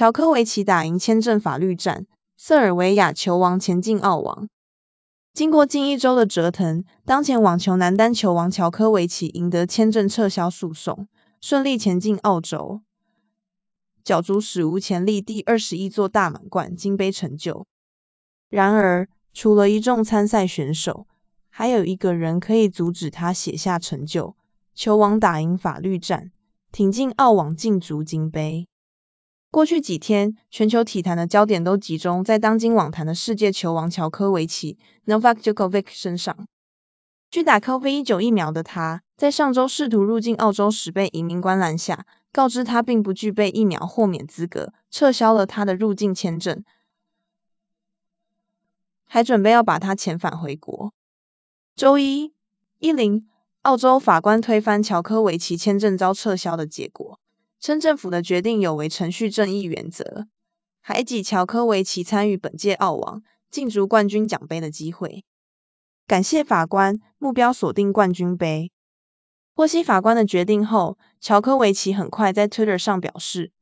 乔科维奇打赢签证法律战，塞尔维亚球王前进澳网。经过近一周的折腾，当前网球男单球王乔科维奇赢得签证撤销诉讼，顺利前进澳洲，角逐史无前例第二十一座大满贯金杯成就。然而，除了一众参赛选手，还有一个人可以阻止他写下成就。球王打赢法律战，挺进澳网竞逐金杯。过去几天，全球体坛的焦点都集中在当今网坛的世界球王乔科维奇 （Novak Djokovic） 身上。拒打 COVID-19 疫苗的他，在上周试图入境澳洲时被移民官拦下，告知他并不具备疫苗豁免资格，撤销了他的入境签证。还准备要把他遣返回国。周一，一零，澳洲法官推翻乔科维奇签证遭撤销的结果，称政府的决定有违程序正义原则，还给乔科维奇参与本届澳网竞逐冠军奖杯的机会。感谢法官，目标锁定冠军杯。获悉法官的决定后，乔科维奇很快在 Twitter 上表示：“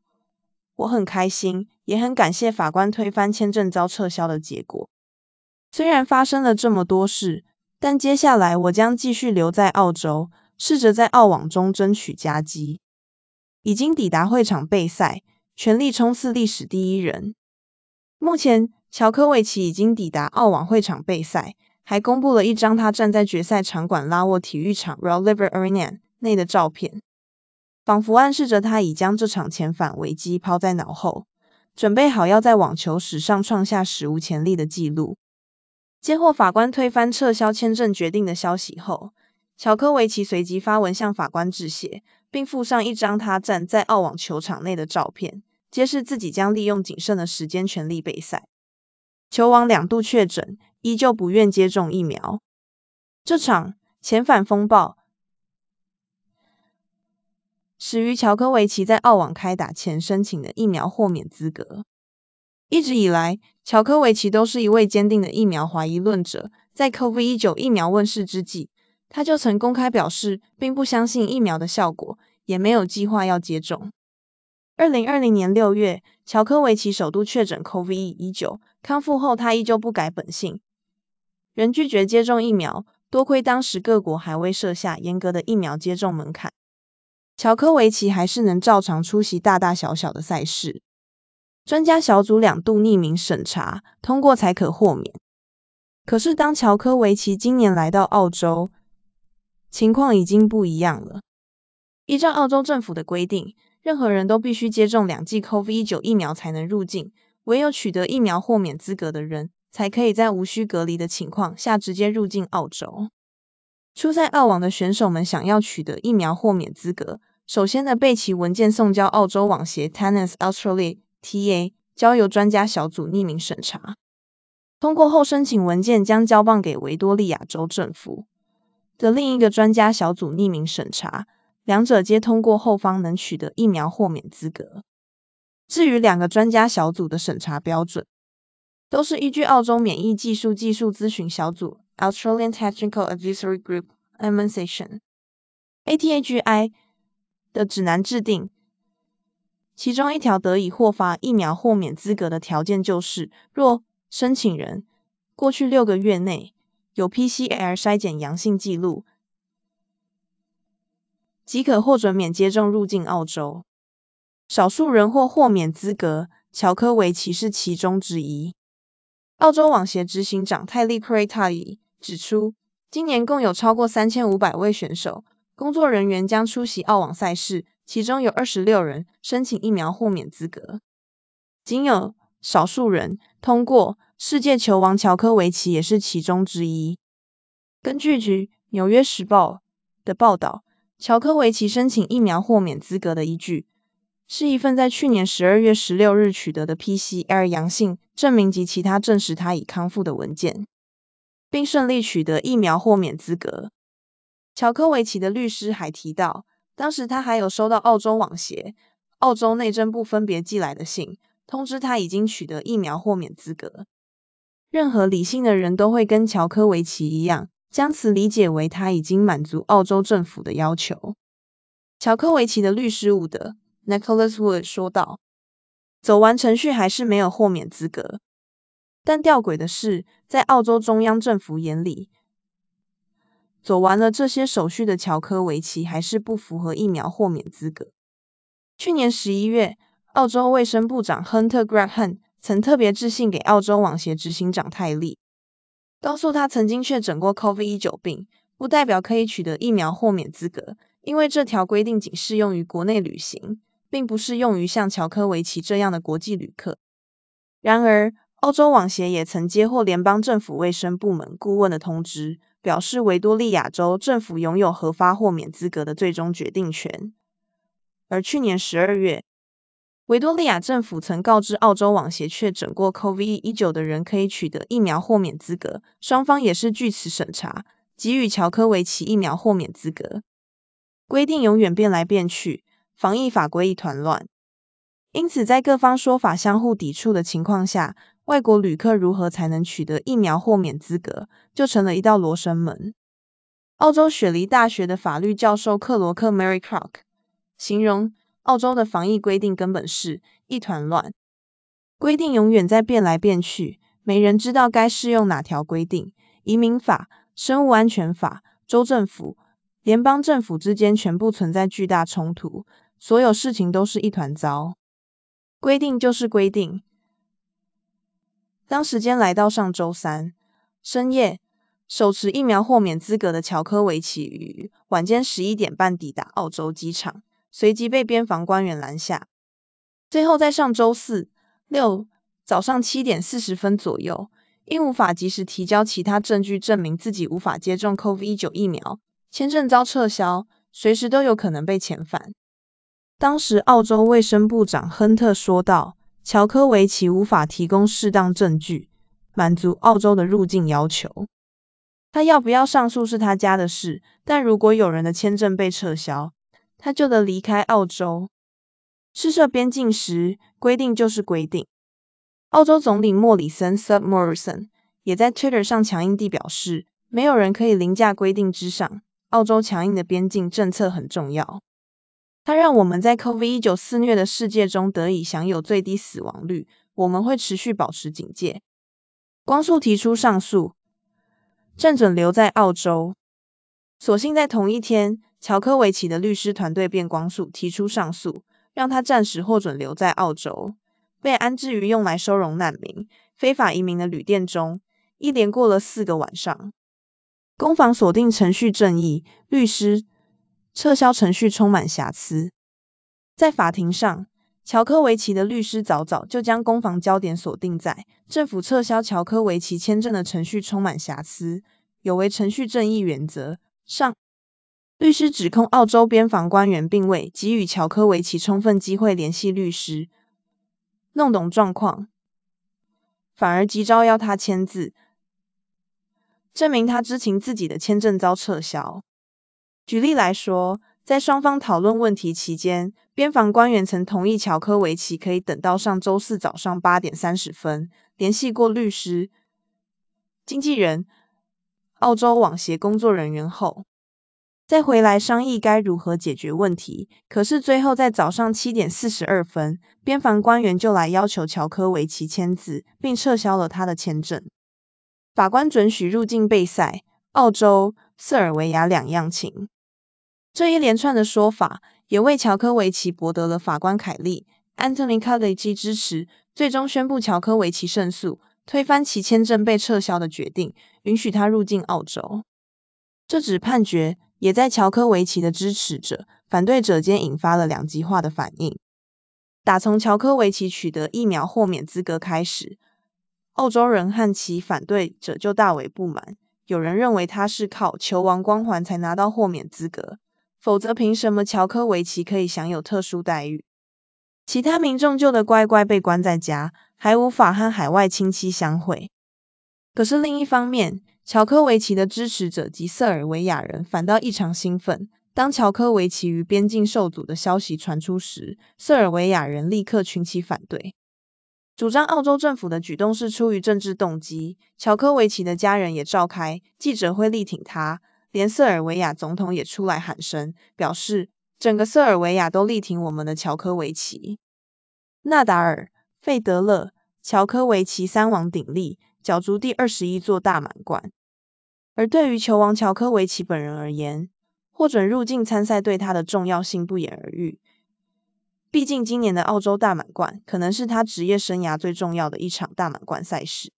我很开心，也很感谢法官推翻签证遭撤销的结果。”虽然发生了这么多事，但接下来我将继续留在澳洲，试着在澳网中争取佳绩。已经抵达会场备赛，全力冲刺历史第一人。目前，乔科维奇已经抵达澳网会场备赛，还公布了一张他站在决赛场馆拉沃体育场 （Royal Liver Arena） 内的照片，仿佛暗示着他已将这场遣返危机抛在脑后，准备好要在网球史上创下史无前例的纪录。接获法官推翻撤销签证决定的消息后，乔科维奇随即发文向法官致谢，并附上一张他站在澳网球场内的照片，揭示自己将利用仅剩的时间全力备赛。球王两度确诊，依旧不愿接种疫苗。这场遣返风暴始于乔科维奇在澳网开打前申请的疫苗豁免资格。一直以来，乔科维奇都是一位坚定的疫苗怀疑论者。在 COVID-19 疫苗问世之际，他就曾公开表示，并不相信疫苗的效果，也没有计划要接种。二零二零年六月，乔科维奇首度确诊 COVID-19，康复后他依旧不改本性，仍拒绝接种疫苗。多亏当时各国还未设下严格的疫苗接种门槛，乔科维奇还是能照常出席大大小小的赛事。专家小组两度匿名审查，通过才可豁免。可是当乔科维奇今年来到澳洲，情况已经不一样了。依照澳洲政府的规定，任何人都必须接种两剂 COVID-19 疫苗才能入境，唯有取得疫苗豁免资格的人，才可以在无需隔离的情况下直接入境澳洲。初赛澳网的选手们想要取得疫苗豁免资格，首先的备齐文件送交澳洲网协 Tennis Australia。TA 交由专家小组匿名审查，通过后申请文件将交棒给维多利亚州政府的另一个专家小组匿名审查，两者皆通过后方能取得疫苗豁免资格。至于两个专家小组的审查标准，都是依据澳洲免疫技术技术咨询小组 Australian Technical Advisory Group Administration（ATAGI） 的指南制定。其中一条得以获发疫苗豁免资格的条件就是，若申请人过去六个月内有 PCR 筛检阳性记录，即可获准免接种入境澳洲。少数人获豁免资格，乔科维奇是其中之一。澳洲网协执行长泰利·克瑞塔伊指出，今年共有超过三千五百位选手、工作人员将出席澳网赛事。其中有二十六人申请疫苗豁免资格，仅有少数人通过。世界球王乔科维奇也是其中之一。根据《纽约时报》的报道，乔科维奇申请疫苗豁免资格的依据，是一份在去年十二月十六日取得的 PCR 阳性证明及其他证实他已康复的文件，并顺利取得疫苗豁免资格。乔科维奇的律师还提到。当时他还有收到澳洲网协、澳洲内政部分别寄来的信，通知他已经取得疫苗豁免资格。任何理性的人都会跟乔科维奇一样，将此理解为他已经满足澳洲政府的要求。乔科维奇的律师伍德 （Nicholas Wood） 说道：“走完程序还是没有豁免资格。但吊诡的是，在澳洲中央政府眼里，走完了这些手续的乔科维奇还是不符合疫苗豁免资格。去年十一月，澳洲卫生部长 Hunter Graham 曾特别致信给澳洲网协执行长泰利，告诉他曾经确诊过 COVID-19 病，不代表可以取得疫苗豁免资格，因为这条规定仅适用于国内旅行，并不适用于像乔科维奇这样的国际旅客。然而，澳洲网协也曾接获联邦政府卫生部门顾问的通知，表示维多利亚州政府拥有核发豁免资格的最终决定权。而去年十二月，维多利亚政府曾告知澳洲网协确诊过 COVID-19 的人可以取得疫苗豁免资格，双方也是据此审查，给予乔科维奇疫苗豁免资格。规定永远变来变去，防疫法规一团乱。因此，在各方说法相互抵触的情况下，外国旅客如何才能取得疫苗豁免资格，就成了一道罗生门。澳洲雪梨大学的法律教授克罗克 Mary Crock。形容澳洲的防疫规定根本是一团乱，规定永远在变来变去，没人知道该适用哪条规定。移民法、生物安全法、州政府、联邦政府之间全部存在巨大冲突，所有事情都是一团糟。规定就是规定。当时间来到上周三深夜，手持疫苗豁免资格的乔科维奇于晚间十一点半抵达澳洲机场。随即被边防官员拦下，最后在上周四六早上七点四十分左右，因无法及时提交其他证据证明自己无法接种 COVID-19 疫苗，签证遭撤销，随时都有可能被遣返。当时澳洲卫生部长亨特说道：“乔科维奇无法提供适当证据，满足澳洲的入境要求。他要不要上诉是他家的事，但如果有人的签证被撤销，他就得离开澳洲。试设边境时，规定就是规定。澳洲总理莫里森 （Sir Morrison） 也在 Twitter 上强硬地表示，没有人可以凌驾规定之上。澳洲强硬的边境政策很重要，它让我们在 COVID-19 肆虐的世界中得以享有最低死亡率。我们会持续保持警戒。光速提出上诉，正准留在澳洲。所幸在同一天。乔科维奇的律师团队便光速提出上诉，让他暂时获准留在澳洲，被安置于用来收容难民、非法移民的旅店中。一连过了四个晚上，攻防锁定程序正义，律师撤销程序充满瑕疵。在法庭上，乔科维奇的律师早早就将攻防焦点锁定在政府撤销乔科维奇签证的程序充满瑕疵，有违程序正义原则上。律师指控澳洲边防官员并未给予乔科维奇充分机会联系律师，弄懂状况，反而急招要他签字，证明他知情自己的签证遭撤销。举例来说，在双方讨论问题期间，边防官员曾同意乔科维奇可以等到上周四早上八点三十分联系过律师、经纪人、澳洲网协工作人员后。再回来商议该如何解决问题。可是最后在早上七点四十二分，边防官员就来要求乔科维奇签字，并撤销了他的签证。法官准许入境贝塞、澳洲、塞尔维亚两样情。这一连串的说法，也为乔科维奇博得了法官凯利 （Anthony c a l l e g 支持，最终宣布乔科维奇胜诉，推翻其签证被撤销的决定，允许他入境澳洲。这纸判决。也在乔科维奇的支持者、反对者间引发了两极化的反应。打从乔科维奇取得疫苗豁免资格开始，澳洲人和其反对者就大为不满。有人认为他是靠球王光环才拿到豁免资格，否则凭什么乔科维奇可以享有特殊待遇？其他民众就得乖乖被关在家，还无法和海外亲戚相会。可是另一方面，乔科维奇的支持者及塞尔维亚人反倒异常兴奋。当乔科维奇于边境受阻的消息传出时，塞尔维亚人立刻群起反对，主张澳洲政府的举动是出于政治动机。乔科维奇的家人也召开记者会力挺他，连塞尔维亚总统也出来喊声，表示整个塞尔维亚都力挺我们的乔科维奇。纳达尔、费德勒、乔科维奇三王鼎立，角逐第二十一座大满贯。而对于球王乔科维奇本人而言，获准入境参赛对他的重要性不言而喻。毕竟今年的澳洲大满贯可能是他职业生涯最重要的一场大满贯赛事。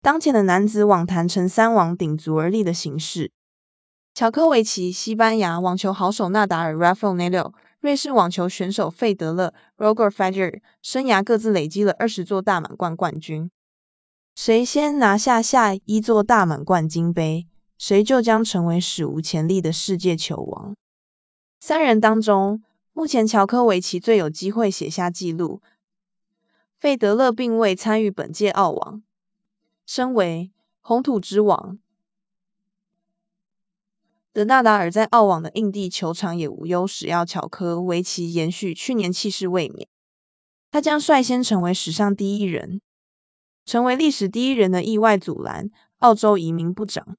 当前的男子网坛呈三王鼎足而立的形势，乔科维奇、西班牙网球好手纳达尔 （Rafael Nadal）、瑞士网球选手费德勒 （Roger Federer） 生涯各自累积了二十座大满贯冠军。谁先拿下下一座大满贯金杯，谁就将成为史无前例的世界球王。三人当中，目前乔科维奇最有机会写下纪录。费德勒并未参与本届澳网。身为红土之王的纳达尔，在澳网的硬地球场也无忧使要乔科维奇延续去年气势卫冕。他将率先成为史上第一人。成为历史第一人的意外阻拦澳洲移民部长。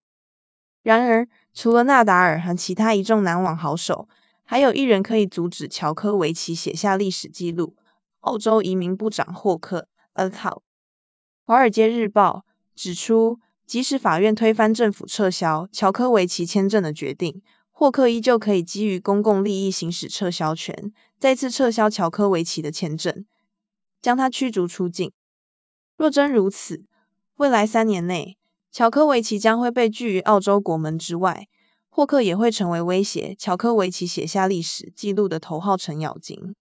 然而，除了纳达尔和其他一众男网好手，还有一人可以阻止乔科维奇写下历史纪录：澳洲移民部长霍克。呃，好。华尔街日报指出，即使法院推翻政府撤销乔科维奇签证的决定，霍克依旧可以基于公共利益行使撤销权，再次撤销乔科维奇的签证，将他驱逐出境。若真如此，未来三年内，乔科维奇将会被拒于澳洲国门之外，霍克也会成为威胁乔科维奇写下历史纪录的头号程咬金。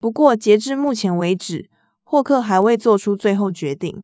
不过，截至目前为止，霍克还未做出最后决定。